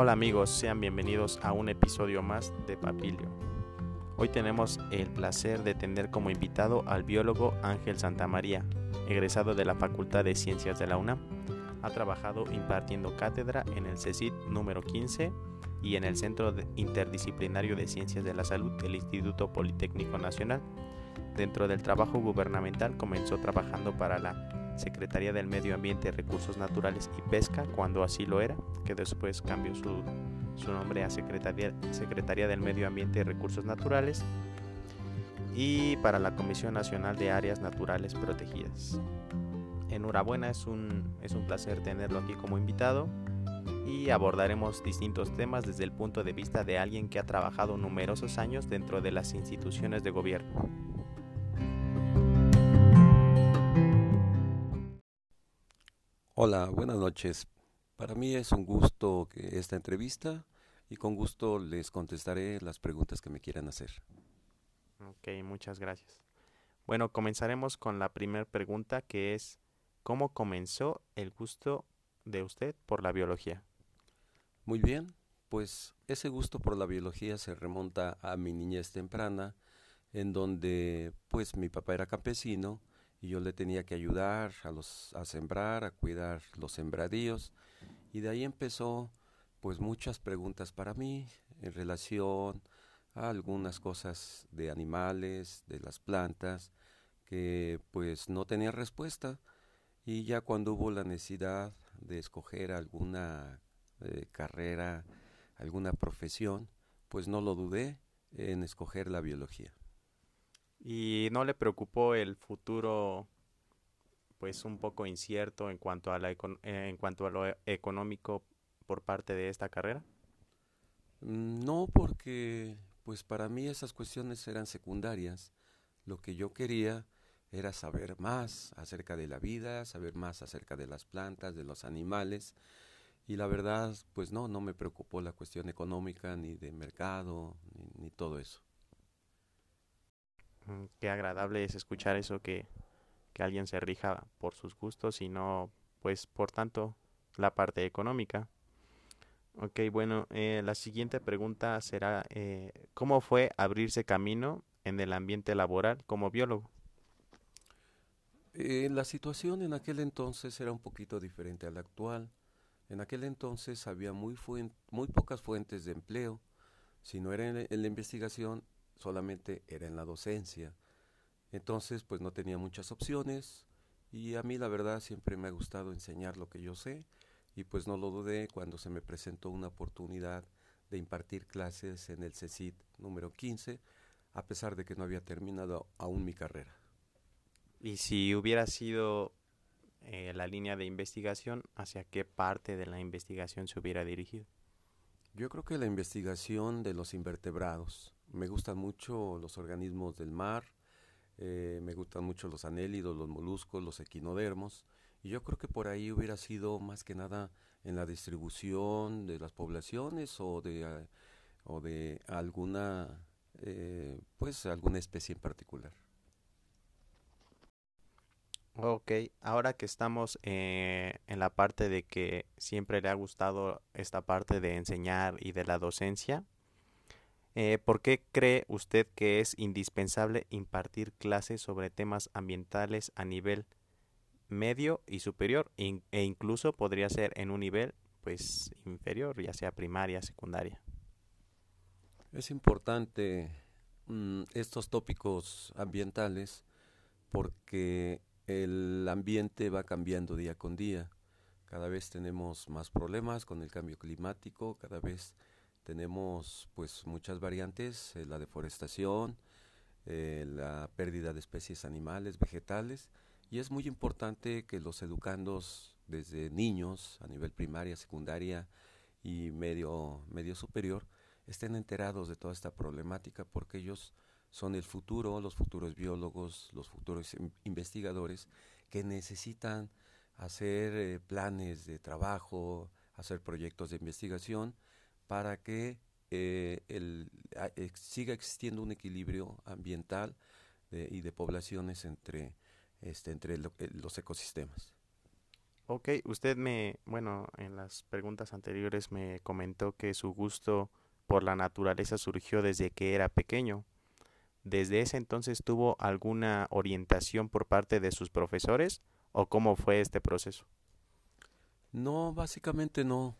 Hola amigos, sean bienvenidos a un episodio más de Papilio. Hoy tenemos el placer de tener como invitado al biólogo Ángel Santamaría, egresado de la Facultad de Ciencias de la UNAM. Ha trabajado impartiendo cátedra en el CECIT número 15 y en el Centro Interdisciplinario de Ciencias de la Salud del Instituto Politécnico Nacional. Dentro del trabajo gubernamental comenzó trabajando para la Secretaría del Medio Ambiente, Recursos Naturales y Pesca, cuando así lo era, que después cambió su, nombre a Secretaría, Secretaría del Medio Ambiente y Recursos Naturales, y para la Comisión Nacional de Áreas Naturales Protegidas. Enhorabuena, es un, es un placer tenerlo aquí como invitado y abordaremos distintos temas desde el punto de vista de alguien que ha trabajado numerosos años dentro de las instituciones de gobierno. Hola, buenas noches. Para mí es un gusto que esta entrevista y con gusto les contestaré las preguntas que me quieran hacer. Ok, muchas gracias. Bueno, comenzaremos con la primera pregunta que es ¿cómo comenzó el gusto de usted por la biología? Muy bien, pues ese gusto por la biología se remonta a mi niñez temprana, en donde pues mi papá era campesino y yo le tenía que ayudar a, los, a sembrar, a cuidar los sembradíos. Y de ahí empezó pues muchas preguntas para mí en relación a algunas cosas de animales, de las plantas, que pues no tenía respuesta. Y ya cuando hubo la necesidad de escoger alguna eh, carrera, alguna profesión, pues no lo dudé en escoger la biología y no le preocupó el futuro pues un poco incierto en cuanto a la en cuanto a lo económico por parte de esta carrera? Mm, no, porque pues para mí esas cuestiones eran secundarias. Lo que yo quería era saber más acerca de la vida, saber más acerca de las plantas, de los animales. Y la verdad, pues no, no me preocupó la cuestión económica, ni de mercado, ni todo eso. Qué agradable es escuchar eso que, alguien se rija por sus gustos y no, pues, por tanto, la parte económica. Ok, bueno, eh, la siguiente pregunta será, eh, ¿cómo fue abrirse camino en el ambiente laboral como biólogo? Eh, la situación en aquel entonces era un poquito diferente a la actual. En aquel entonces había muy, muy pocas fuentes de empleo. Si no era en la investigación, solamente era en la docencia. Entonces, pues no tenía muchas opciones y a mí la verdad siempre me ha gustado enseñar lo que yo sé y pues no lo dudé cuando se me presentó una oportunidad de impartir clases en el CECIT número 15, a pesar de que no había terminado aún mi carrera. Y si hubiera sido eh, la línea de investigación, ¿hacia qué parte de la investigación se hubiera dirigido? Yo creo que la investigación de los invertebrados, me gustan mucho los organismos del mar, eh, me gustan mucho los anélidos, los moluscos, los equinodermos, y yo creo que por ahí hubiera sido más que nada en la distribución de las poblaciones o de, eh, o de alguna, eh, pues alguna especie en particular. Ok, ahora que estamos en la parte de que siempre le ha gustado esta parte de enseñar y de la docencia, eh, ¿Por qué cree usted que es indispensable impartir clases sobre temas ambientales a nivel medio y superior e incluso podría ser en un nivel pues inferior, ya sea primaria, secundaria? Es importante mm, estos tópicos ambientales porque el ambiente va cambiando día con día. Cada vez tenemos más problemas con el cambio climático, cada vez tenemos pues muchas variantes, eh, la deforestación, eh, la pérdida de especies animales, vegetales, y es muy importante que los educandos desde niños a nivel primaria, secundaria y medio, medio superior estén enterados de toda esta problemática porque ellos son el futuro, los futuros biólogos, los futuros investigadores que necesitan hacer eh, planes de trabajo, hacer proyectos de investigación para que eh, el, siga existiendo un equilibrio ambiental y de poblaciones entre, este, entre eh, los ecosistemas. Ok, usted me, bueno, en las preguntas anteriores me comentó que su gusto por la naturaleza surgió desde que era pequeño. ¿Desde ese entonces tuvo alguna orientación por parte de sus profesores o cómo fue este proceso? No, básicamente no.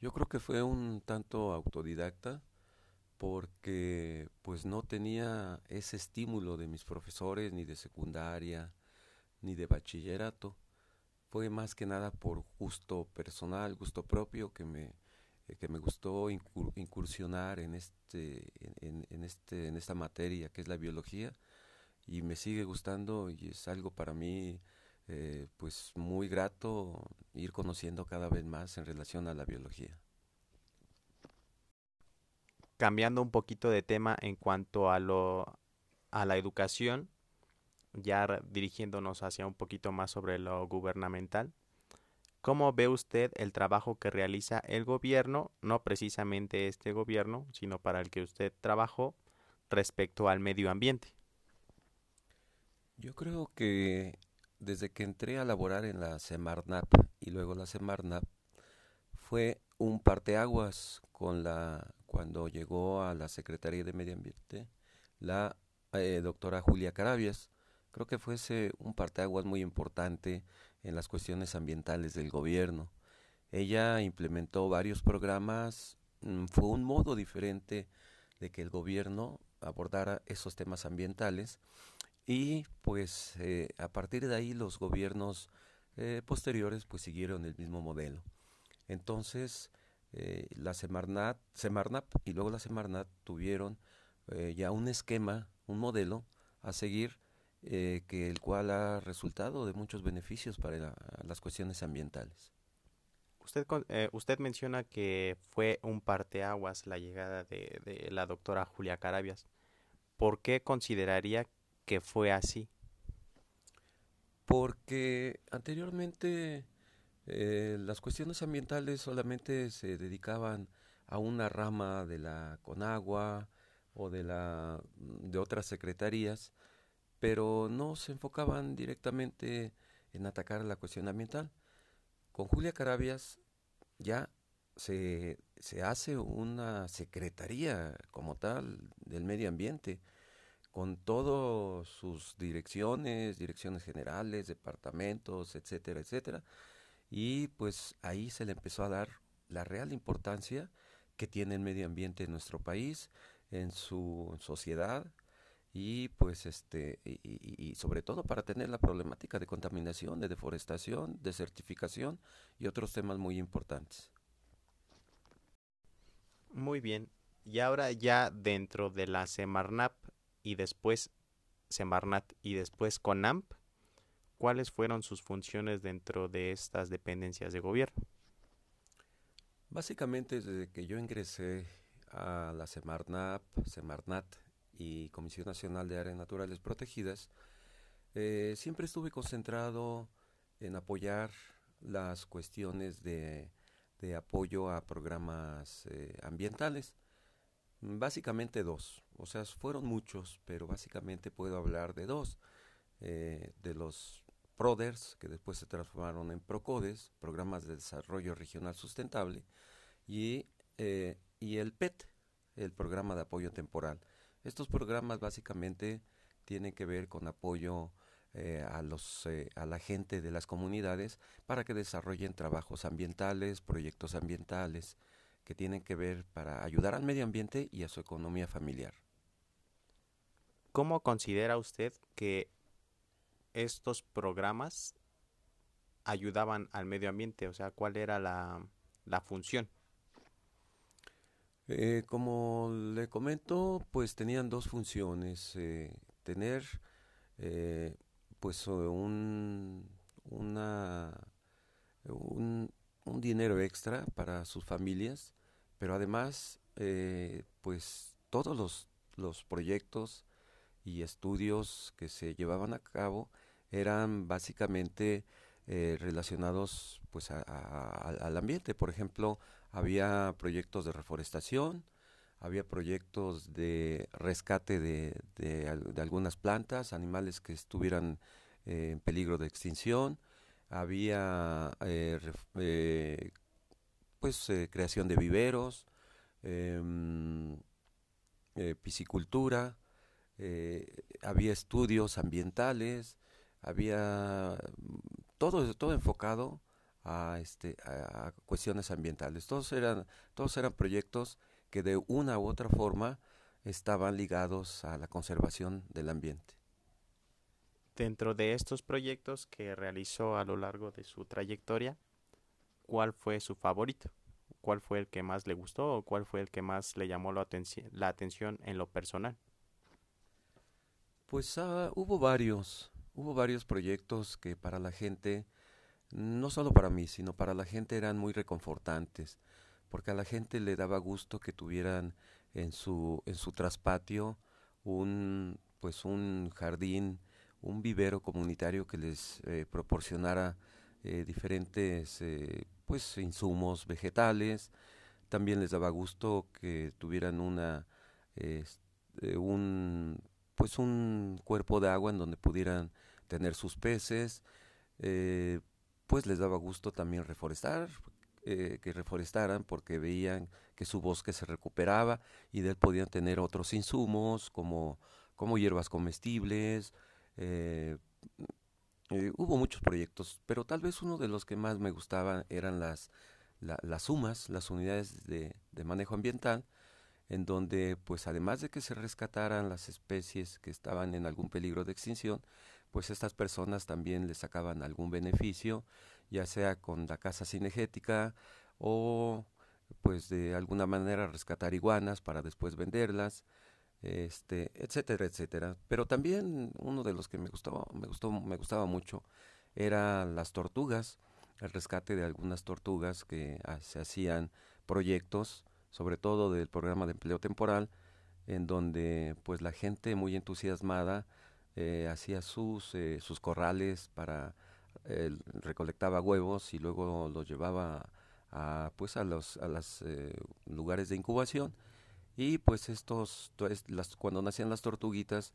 Yo creo que fue un tanto autodidacta porque pues no tenía ese estímulo de mis profesores ni de secundaria ni de bachillerato. Fue más que nada por gusto personal, gusto propio que me eh, que me gustó incursionar en este en, en, este en esta materia que es la biología y me sigue gustando y es algo para mí eh, pues muy grato ir conociendo cada vez más en relación a la biología cambiando un poquito de tema en cuanto a lo a la educación, ya dirigiéndonos hacia un poquito más sobre lo gubernamental. ¿Cómo ve usted el trabajo que realiza el gobierno, no precisamente este gobierno, sino para el que usted trabajó respecto al medio ambiente? Yo creo que desde que entré a laborar en la Semarnap y luego la Semarnap fue un parteaguas con la cuando llegó a la Secretaría de Medio Ambiente la eh, doctora Julia Carabias. Creo que fuese un parteaguas muy importante en las cuestiones ambientales del gobierno. Ella implementó varios programas, mm, fue un modo diferente de que el gobierno abordara esos temas ambientales y pues eh, a partir de ahí los gobiernos eh, posteriores pues siguieron el mismo modelo. Entonces, eh, la Semarnat, Semarnap y luego la Semarnat tuvieron eh, ya un esquema, un modelo a seguir, que el cual ha resultado de muchos beneficios para las cuestiones ambientales. Usted, usted menciona que fue un parteaguas la llegada de, de la doctora Julia Carabias. ¿Por qué consideraría que fue así? Porque anteriormente eh, las cuestiones ambientales solamente se dedicaban a una rama de la Conagua o de la de otras secretarías, pero no se enfocaban directamente en atacar la cuestión ambiental. Con Julia Carabias ya se, se hace una secretaría como tal del medio ambiente, con todas sus direcciones, direcciones generales, departamentos, etcétera, etcétera, y pues ahí se le empezó a dar la real importancia que tiene el medio ambiente en nuestro país, en su sociedad y pues este y, sobre todo para tener la problemática de contaminación, de deforestación, de certificación y otros temas muy importantes. Muy bien. Y ahora ya dentro de la Semarnap y después Semarnat y después CONAMP, ¿Cuáles fueron sus funciones dentro de estas dependencias de gobierno? Básicamente desde que yo ingresé a la Semarnap, Semarnat y Comisión Nacional de Áreas Naturales Protegidas, eh, siempre estuve concentrado en apoyar las cuestiones de, apoyo a programas eh, ambientales. Básicamente dos, o sea, fueron muchos, pero básicamente puedo hablar de dos. Eh, de los PRODERS, que después se transformaron en PROCODES, Programas de Desarrollo Regional Sustentable, y, eh, y el PET, el Programa de Apoyo Temporal. Estos programas básicamente tienen que ver con apoyo eh, a, los, a la gente de las comunidades para que desarrollen trabajos ambientales, proyectos ambientales, que tienen que ver para ayudar al medio ambiente y a su economía familiar. ¿Cómo considera usted que estos programas ayudaban al medio ambiente? O sea, ¿cuál era la, función? Eh, como le comento, pues tenían dos funciones. Eh, tener eh, pues un, un, un, dinero extra para sus familias, pero además pues todos los, los proyectos y estudios que se llevaban a cabo eran básicamente eh, relacionados pues al ambiente. Por ejemplo, había proyectos de reforestación, había proyectos de rescate de, de, algunas plantas, animales que estuvieran eh, en peligro de extinción, había pues creación de viveros, em, piscicultura, había estudios ambientales, había todo, todo enfocado a, este, a, cuestiones ambientales. Todos eran, todos eran proyectos que de una u otra forma estaban ligados a la conservación del ambiente. Dentro de estos proyectos que realizó a lo largo de su trayectoria, ¿cuál fue su favorito? ¿Cuál fue el que más le gustó o cuál fue el que más le llamó la, la atención en lo personal? Pues ah, hubo varios, hubo varios proyectos que para la gente no solo para mí, sino para la gente eran muy reconfortantes, porque a la gente le daba gusto que tuvieran en su, en su traspatio un, pues un jardín, un vivero comunitario que les eh, proporcionara eh, diferentes eh, pues insumos vegetales, también les daba gusto que tuvieran una un pues un cuerpo de agua en donde pudieran tener sus peces, pues les daba gusto también reforestar, eh, que reforestaran porque veían que su bosque se recuperaba y de él podían tener otros insumos como, como hierbas comestibles. Eh, eh, hubo muchos proyectos, pero tal vez uno de los que más me gustaban eran las, las sumas, las unidades de, de manejo ambiental, en donde pues además de que se rescataran las especies que estaban en algún peligro de extinción, pues estas personas también les sacaban algún beneficio, ya sea con la casa cinegética o pues de alguna manera rescatar iguanas para después venderlas, este, etcétera, etcétera. Pero también uno de los que me gustaba, me gustó, me gustaba mucho eran las tortugas, el rescate de algunas tortugas que ah, se hacían proyectos, sobre todo del programa de empleo temporal, en donde pues la gente muy entusiasmada eh, hacía sus, eh, sus corrales para, recolectaba huevos y luego los llevaba a, pues a los a eh, lugares de incubación y pues estos, las, cuando nacían las tortuguitas,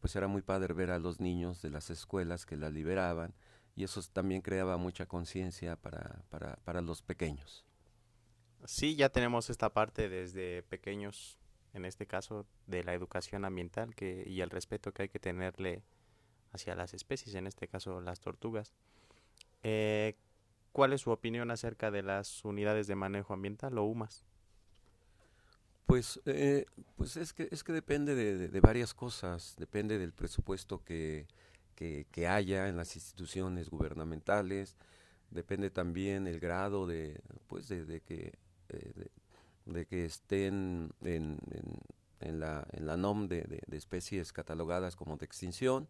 pues era muy padre ver a los niños de las escuelas que las liberaban y eso también creaba mucha conciencia para, para, para los pequeños. Sí, ya tenemos esta parte desde pequeños en este caso de la educación ambiental que, y el respeto que hay que tenerle hacia las especies, en este caso las tortugas. Eh, ¿Cuál es su opinión acerca de las unidades de manejo ambiental o UMAS? Pues, eh, pues es que es que depende de, varias cosas, depende del presupuesto que, que, haya en las instituciones gubernamentales, depende también el grado de, pues de, que eh, de que estén en, en, la, en la NOM de, de, especies catalogadas como de extinción.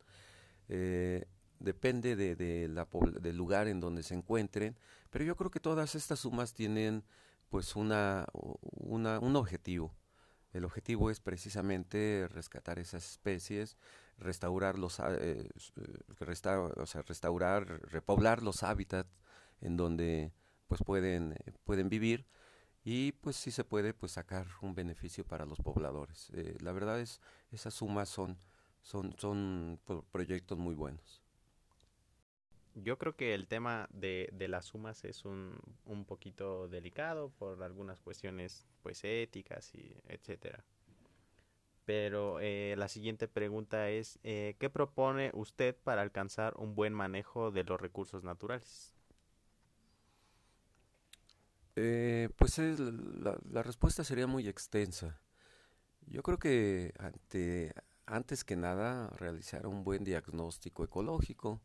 Eh, depende de, la, del lugar en donde se encuentren, pero yo creo que todas estas sumas tienen pues una, una, un objetivo. El objetivo es precisamente rescatar esas especies, restaurar los, eh, o sea, restaurar, repoblar los hábitats en donde pues pueden, pueden vivir y pues si se puede pues sacar un beneficio para los pobladores. Eh, la verdad es esas sumas son son son proyectos muy buenos. Yo creo que el tema de, de las sumas es un, un poquito delicado por algunas cuestiones pues éticas y etcétera. Pero eh, la siguiente pregunta es eh, ¿qué propone usted para alcanzar un buen manejo de los recursos naturales? Eh, pues la, respuesta sería muy extensa. Yo creo que ante, antes que nada realizar un buen diagnóstico ecológico,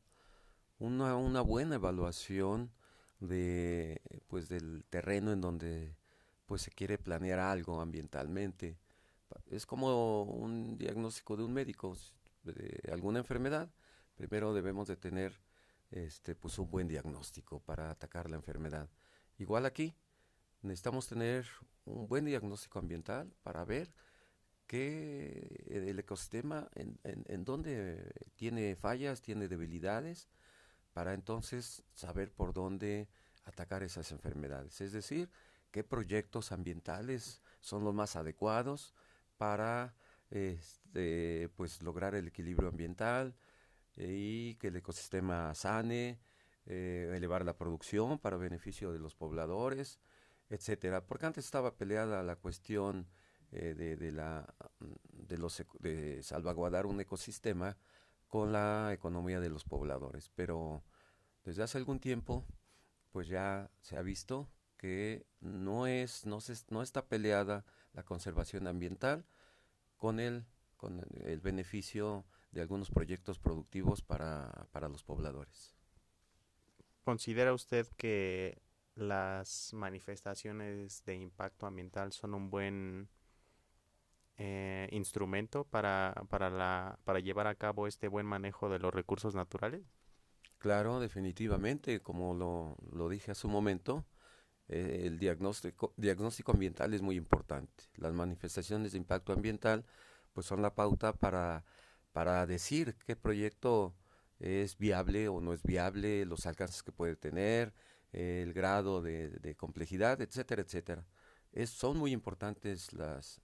una, una buena evaluación de pues del terreno en donde pues se quiere planear algo ambientalmente. Es como un diagnóstico de un médico de alguna enfermedad. Primero debemos de tener este pues un buen diagnóstico para atacar la enfermedad. Igual aquí, necesitamos tener un buen diagnóstico ambiental para ver que el ecosistema en, en, dónde tiene fallas, tiene debilidades, para entonces saber por dónde atacar esas enfermedades. Es decir, qué proyectos ambientales son los más adecuados para este, pues lograr el equilibrio ambiental y que el ecosistema sane, eh, elevar la producción para beneficio de los pobladores, etcétera. Porque antes estaba peleada la cuestión eh, de, la, de, los, de salvaguardar un ecosistema con la economía de los pobladores. Pero desde hace algún tiempo, pues ya se ha visto que no, es, no, no está peleada la conservación ambiental con el, con el beneficio de algunos proyectos productivos para, para los pobladores. ¿Considera usted que las manifestaciones de impacto ambiental son un buen eh, instrumento para, para, la, para llevar a cabo este buen manejo de los recursos naturales? Claro, definitivamente, como lo, lo dije hace un momento, eh, el diagnóstico, diagnóstico ambiental es muy importante. Las manifestaciones de impacto ambiental pues son la pauta para, para decir qué proyecto es viable o no es viable, los alcances que puede tener, el grado de, complejidad, etcétera, etcétera son muy importantes las,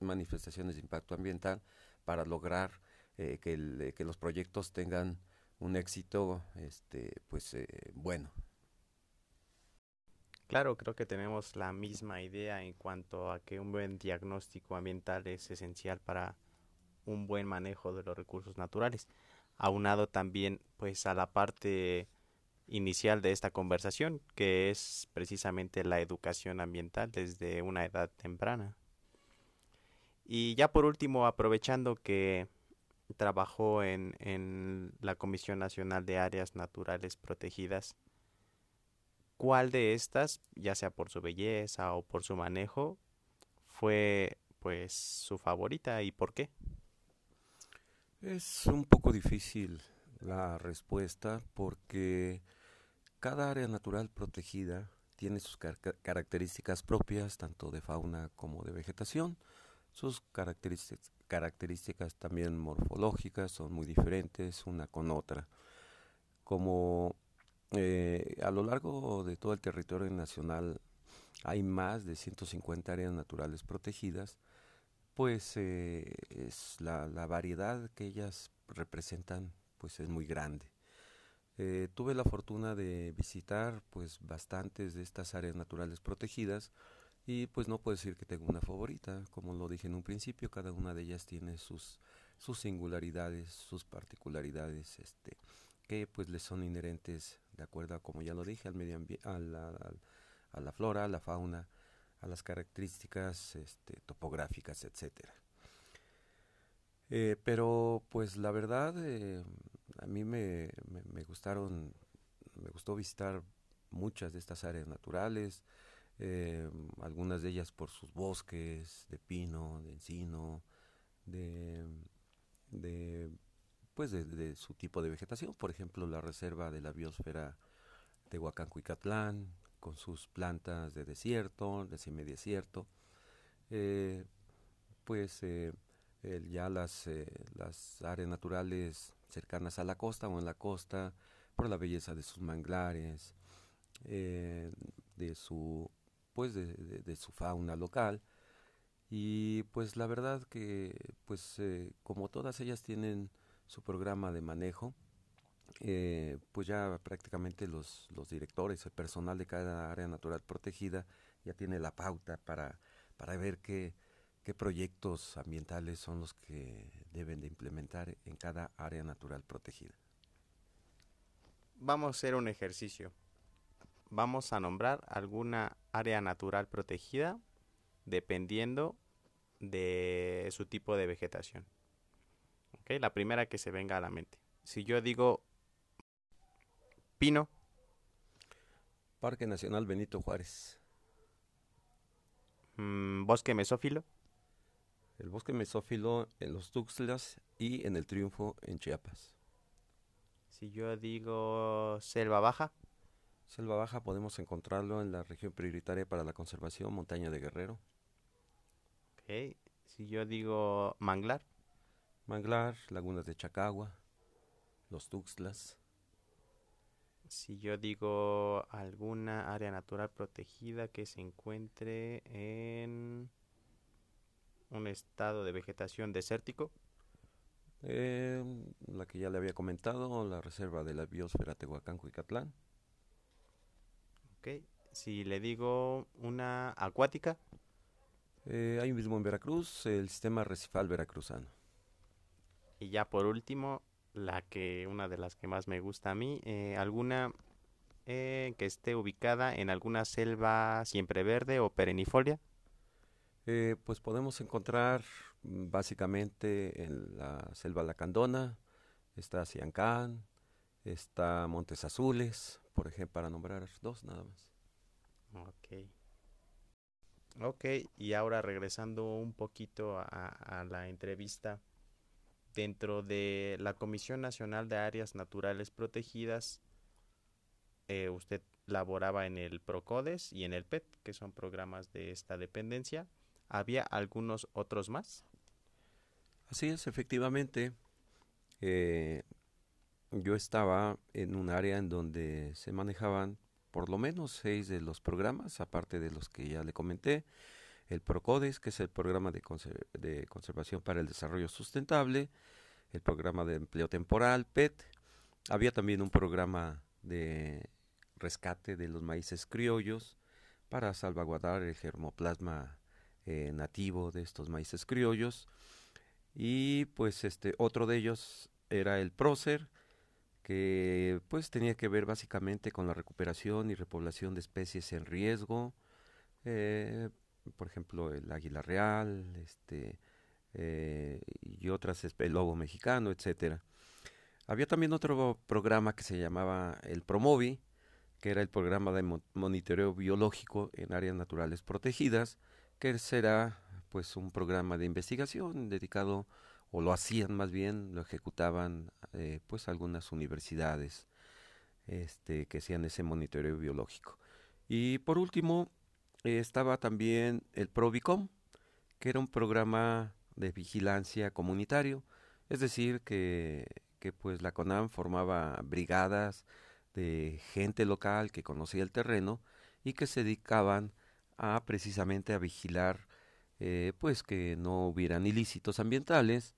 manifestaciones de impacto ambiental para lograr eh, que, que, los proyectos tengan un éxito este, pues, eh, bueno. Claro, creo que tenemos la misma idea en cuanto a que un buen diagnóstico ambiental es esencial para un buen manejo de los recursos naturales, aunado también pues a la parte inicial de esta conversación, que es precisamente la educación ambiental desde una edad temprana. Y ya por último, aprovechando que trabajó en, en la Comisión Nacional de Áreas Naturales Protegidas, ¿cuál de estas, ya sea por su belleza o por su manejo, fue pues su favorita y por qué? Es un poco difícil la respuesta porque cada área natural protegida tiene sus características propias, tanto de fauna como de vegetación. Sus características, características también morfológicas son muy diferentes una con otra. Como eh, a lo largo de todo el territorio nacional hay más de 150 áreas naturales protegidas, pues eh, es la, la variedad que ellas representan pues es muy grande. Eh, tuve la fortuna de visitar pues bastantes de estas áreas naturales protegidas y pues no puedo decir que tengo una favorita, como lo dije en un principio, cada una de ellas tiene sus, sus singularidades, sus particularidades, este, que pues les son inherentes de acuerdo a, como ya lo dije, al medio ambiente, a la, a la flora, a la fauna, a las características este, topográficas, etcétera. Eh, pero pues la verdad eh, a mí me, me, gustaron, me gustó visitar muchas de estas áreas naturales, eh, algunas de ellas por sus bosques de pino, de encino, de, de pues de, su tipo de vegetación, por ejemplo la reserva de la biosfera de Huacán-Cuicatlán, con sus plantas de desierto, de semidesierto, eh, pues eh, ya las, eh, las áreas naturales cercanas a la costa o en la costa, por la belleza de sus manglares, eh, de su pues de, su fauna local. Y pues la verdad que pues eh, como todas ellas tienen su programa de manejo eh, pues ya prácticamente los, los directores el personal de cada área natural protegida ya tiene la pauta para para ver qué qué proyectos ambientales son los que deben de implementar en cada área natural protegida. Vamos a hacer un ejercicio. Vamos a nombrar alguna área natural protegida dependiendo de su tipo de vegetación. ¿Okay? La primera que se venga a la mente. Si yo digo pino. Parque Nacional Benito Juárez. Mm, bosque mesófilo el bosque mesófilo en los Tuxtlas y en el Triunfo en Chiapas. Si yo digo selva baja. Selva baja podemos encontrarlo en la región prioritaria para la conservación, montaña de Guerrero. Ok. Si yo digo manglar. Manglar, lagunas de Chacagua, los Tuxtlas. Si yo digo alguna área natural protegida que se encuentre en un estado de vegetación desértico. Eh, la que ya le había comentado, la reserva de la biosfera Tehuacán-Cuicatlán. Ok, si le digo una acuática. Eh, ahí mismo en Veracruz, el sistema recifal veracruzano. Y ya por último, la que una de las que más me gusta a mí, eh, alguna eh, que esté ubicada en alguna selva siempre verde o perennifolia. Eh, pues podemos encontrar mm, básicamente en la selva lacandona, está Ciancán, está Montes Azules, por ejemplo, para nombrar dos nada más. Ok. Ok, y ahora regresando un poquito a, la entrevista, dentro de la Comisión Nacional de Áreas Naturales Protegidas, eh, usted laboraba en el PROCODES y en el PET, que son programas de esta dependencia. ¿Había algunos otros más? Así es, efectivamente. Eh, yo estaba en un área en donde se manejaban por lo menos seis de los programas, aparte de los que ya le comenté. El PROCODES, que es el programa de, de conservación para el desarrollo sustentable, el programa de empleo temporal, PET. Había también un programa de rescate de los maíces criollos para salvaguardar el germoplasma eh, nativo de estos maíces criollos. Y pues este otro de ellos era el prócer, que pues tenía que ver básicamente con la recuperación y repoblación de especies en riesgo, eh, por ejemplo el águila real, este eh, y otras, el lobo mexicano, etcétera. Había también otro programa que se llamaba el Promovi, que era el programa de monitoreo biológico en áreas naturales protegidas, que será pues un programa de investigación dedicado o lo hacían más bien, lo ejecutaban eh, pues algunas universidades este, que hacían ese monitoreo biológico. Y por último estaba también el Provicom, que era un programa de vigilancia comunitario, es decir, que, que pues la CONAM formaba brigadas de gente local que conocía el terreno y que se dedicaban a precisamente a vigilar eh, pues que no hubieran ilícitos ambientales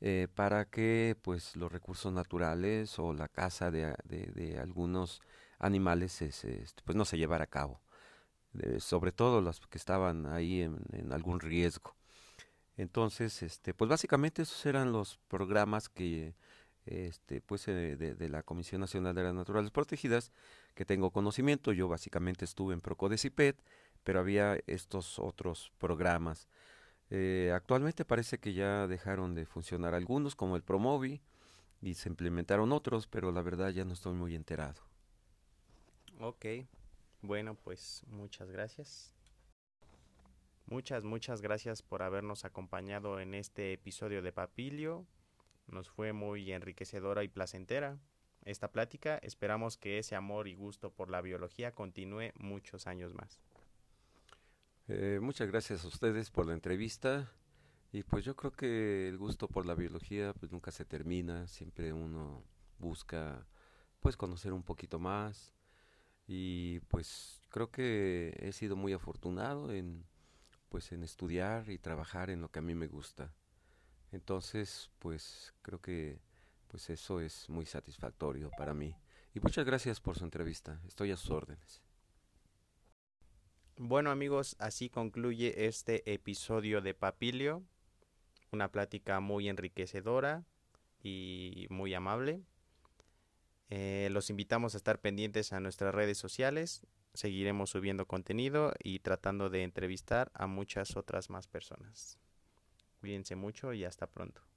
eh, para que pues los recursos naturales o la caza de, de, algunos animales este, pues no se llevara a cabo sobre todo los que estaban ahí en algún riesgo entonces, este, pues básicamente esos eran los programas que, este, pues eh, de, la Comisión Nacional de las Naturales Protegidas que tengo conocimiento. Yo básicamente estuve en Procodecipet, pero había estos otros programas. Eh, actualmente parece que ya dejaron de funcionar algunos, como el Promovi, y se implementaron otros, pero la verdad ya no estoy muy enterado. Ok, bueno, pues muchas gracias. Muchas, muchas gracias por habernos acompañado en este episodio de Papilio. Nos fue muy enriquecedora y placentera esta plática. Esperamos que ese amor y gusto por la biología continúe muchos años más. Eh, muchas gracias a ustedes por la entrevista. Y pues yo creo que el gusto por la biología pues nunca se termina, siempre uno busca pues conocer un poquito más y pues creo que he sido muy afortunado en pues en estudiar y trabajar en lo que a mí me gusta. Entonces, pues creo que pues eso es muy satisfactorio para mí. Y muchas gracias por su entrevista. Estoy a sus órdenes. Bueno amigos, así concluye este episodio de Papilio. Una plática muy enriquecedora y muy amable. Eh, los invitamos a estar pendientes a nuestras redes sociales seguiremos subiendo contenido y tratando de entrevistar a muchas otras más personas. Cuídense mucho y hasta pronto.